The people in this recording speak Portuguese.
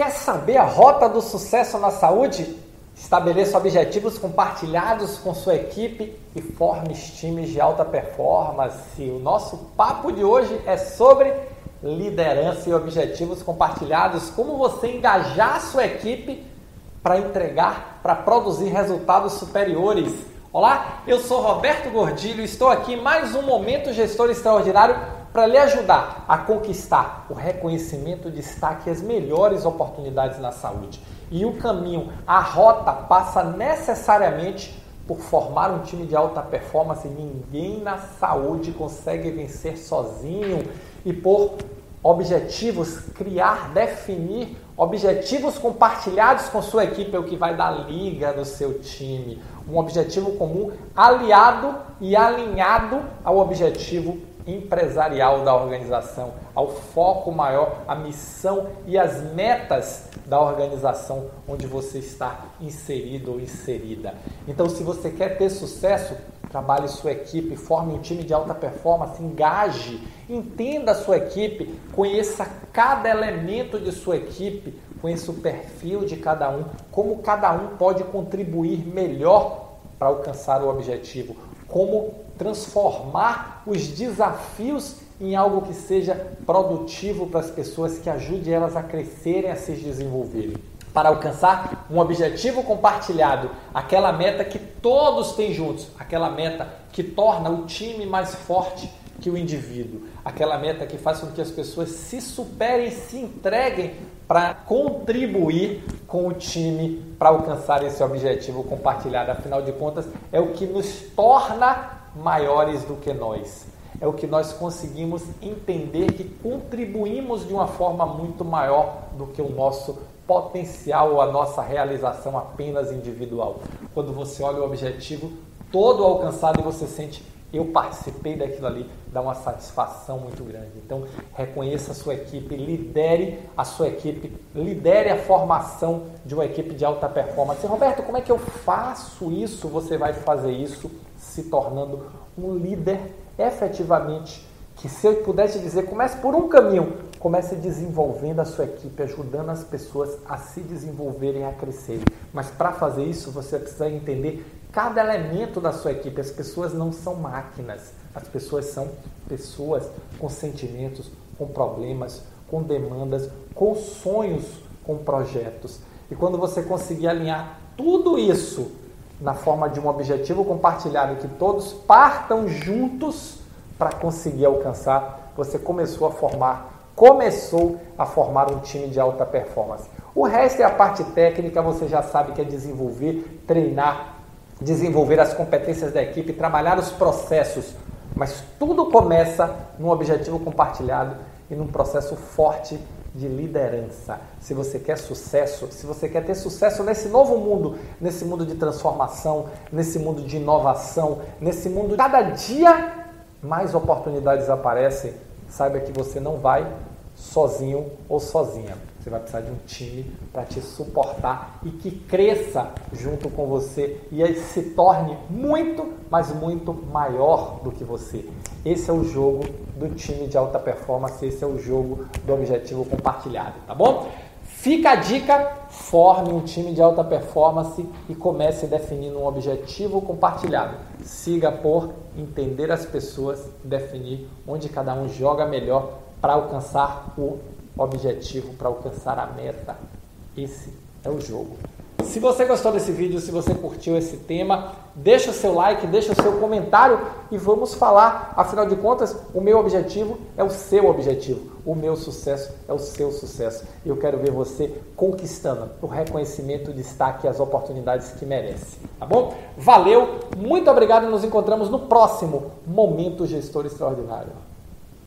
Quer saber a rota do sucesso na saúde? Estabeleça objetivos compartilhados com sua equipe e forme times de alta performance. O nosso papo de hoje é sobre liderança e objetivos compartilhados. Como você engajar sua equipe para entregar, para produzir resultados superiores. Olá, eu sou Roberto Gordilho estou aqui mais um Momento Gestor Extraordinário para lhe ajudar a conquistar o reconhecimento, o destaque e as melhores oportunidades na saúde. E o caminho, a rota passa necessariamente por formar um time de alta performance. Ninguém na saúde consegue vencer sozinho e por objetivos, criar, definir objetivos compartilhados com sua equipe é o que vai dar liga no seu time. Um objetivo comum aliado e alinhado ao objetivo empresarial da organização, ao foco maior, a missão e as metas da organização onde você está inserido ou inserida. Então, se você quer ter sucesso, trabalhe sua equipe, forme um time de alta performance, engaje, entenda a sua equipe, conheça cada elemento de sua equipe, conheça o perfil de cada um, como cada um pode contribuir melhor para alcançar o objetivo, como transformar os desafios em algo que seja produtivo para as pessoas, que ajude elas a crescerem, a se desenvolverem. Para alcançar um objetivo compartilhado, aquela meta que todos têm juntos, aquela meta que torna o time mais forte que o indivíduo, aquela meta que faz com que as pessoas se superem se entreguem para contribuir com o time para alcançar esse objetivo compartilhado. Afinal de contas, é o que nos torna maiores do que nós. É o que nós conseguimos entender que contribuímos de uma forma muito maior do que o nosso potencial ou a nossa realização apenas individual. Quando você olha o objetivo todo alcançado e você sente eu participei daquilo ali, dá uma satisfação muito grande. Então, reconheça a sua equipe, lidere a sua equipe, lidere a formação de uma equipe de alta performance. Roberto, como é que eu faço isso? Você vai fazer isso se tornando um líder efetivamente. Que se eu pudesse dizer, comece por um caminho, comece desenvolvendo a sua equipe, ajudando as pessoas a se desenvolverem, a crescerem. Mas para fazer isso, você precisa entender cada elemento da sua equipe. As pessoas não são máquinas, as pessoas são pessoas com sentimentos, com problemas, com demandas, com sonhos, com projetos. E quando você conseguir alinhar tudo isso na forma de um objetivo compartilhado que todos partam juntos para conseguir alcançar, você começou a formar, começou a formar um time de alta performance. O resto é a parte técnica, você já sabe que é desenvolver, treinar, desenvolver as competências da equipe, trabalhar os processos, mas tudo começa num objetivo compartilhado e num processo forte de liderança. Se você quer sucesso, se você quer ter sucesso nesse novo mundo, nesse mundo de transformação, nesse mundo de inovação, nesse mundo cada dia mais oportunidades aparecem, saiba que você não vai sozinho ou sozinha. Você vai precisar de um time para te suportar e que cresça junto com você e se torne muito, mas muito maior do que você. Esse é o jogo do time de alta performance, esse é o jogo do objetivo compartilhado, tá bom? Fica a dica, forme um time de alta performance e comece definindo um objetivo compartilhado. Siga por entender as pessoas, definir onde cada um joga melhor para alcançar o objetivo, para alcançar a meta. Esse é o jogo. Se você gostou desse vídeo, se você curtiu esse tema, deixa o seu like, deixa o seu comentário e vamos falar. Afinal de contas, o meu objetivo é o seu objetivo. O meu sucesso é o seu sucesso. E eu quero ver você conquistando o reconhecimento, o destaque e as oportunidades que merece. Tá bom? Valeu, muito obrigado. Nos encontramos no próximo Momento Gestor Extraordinário.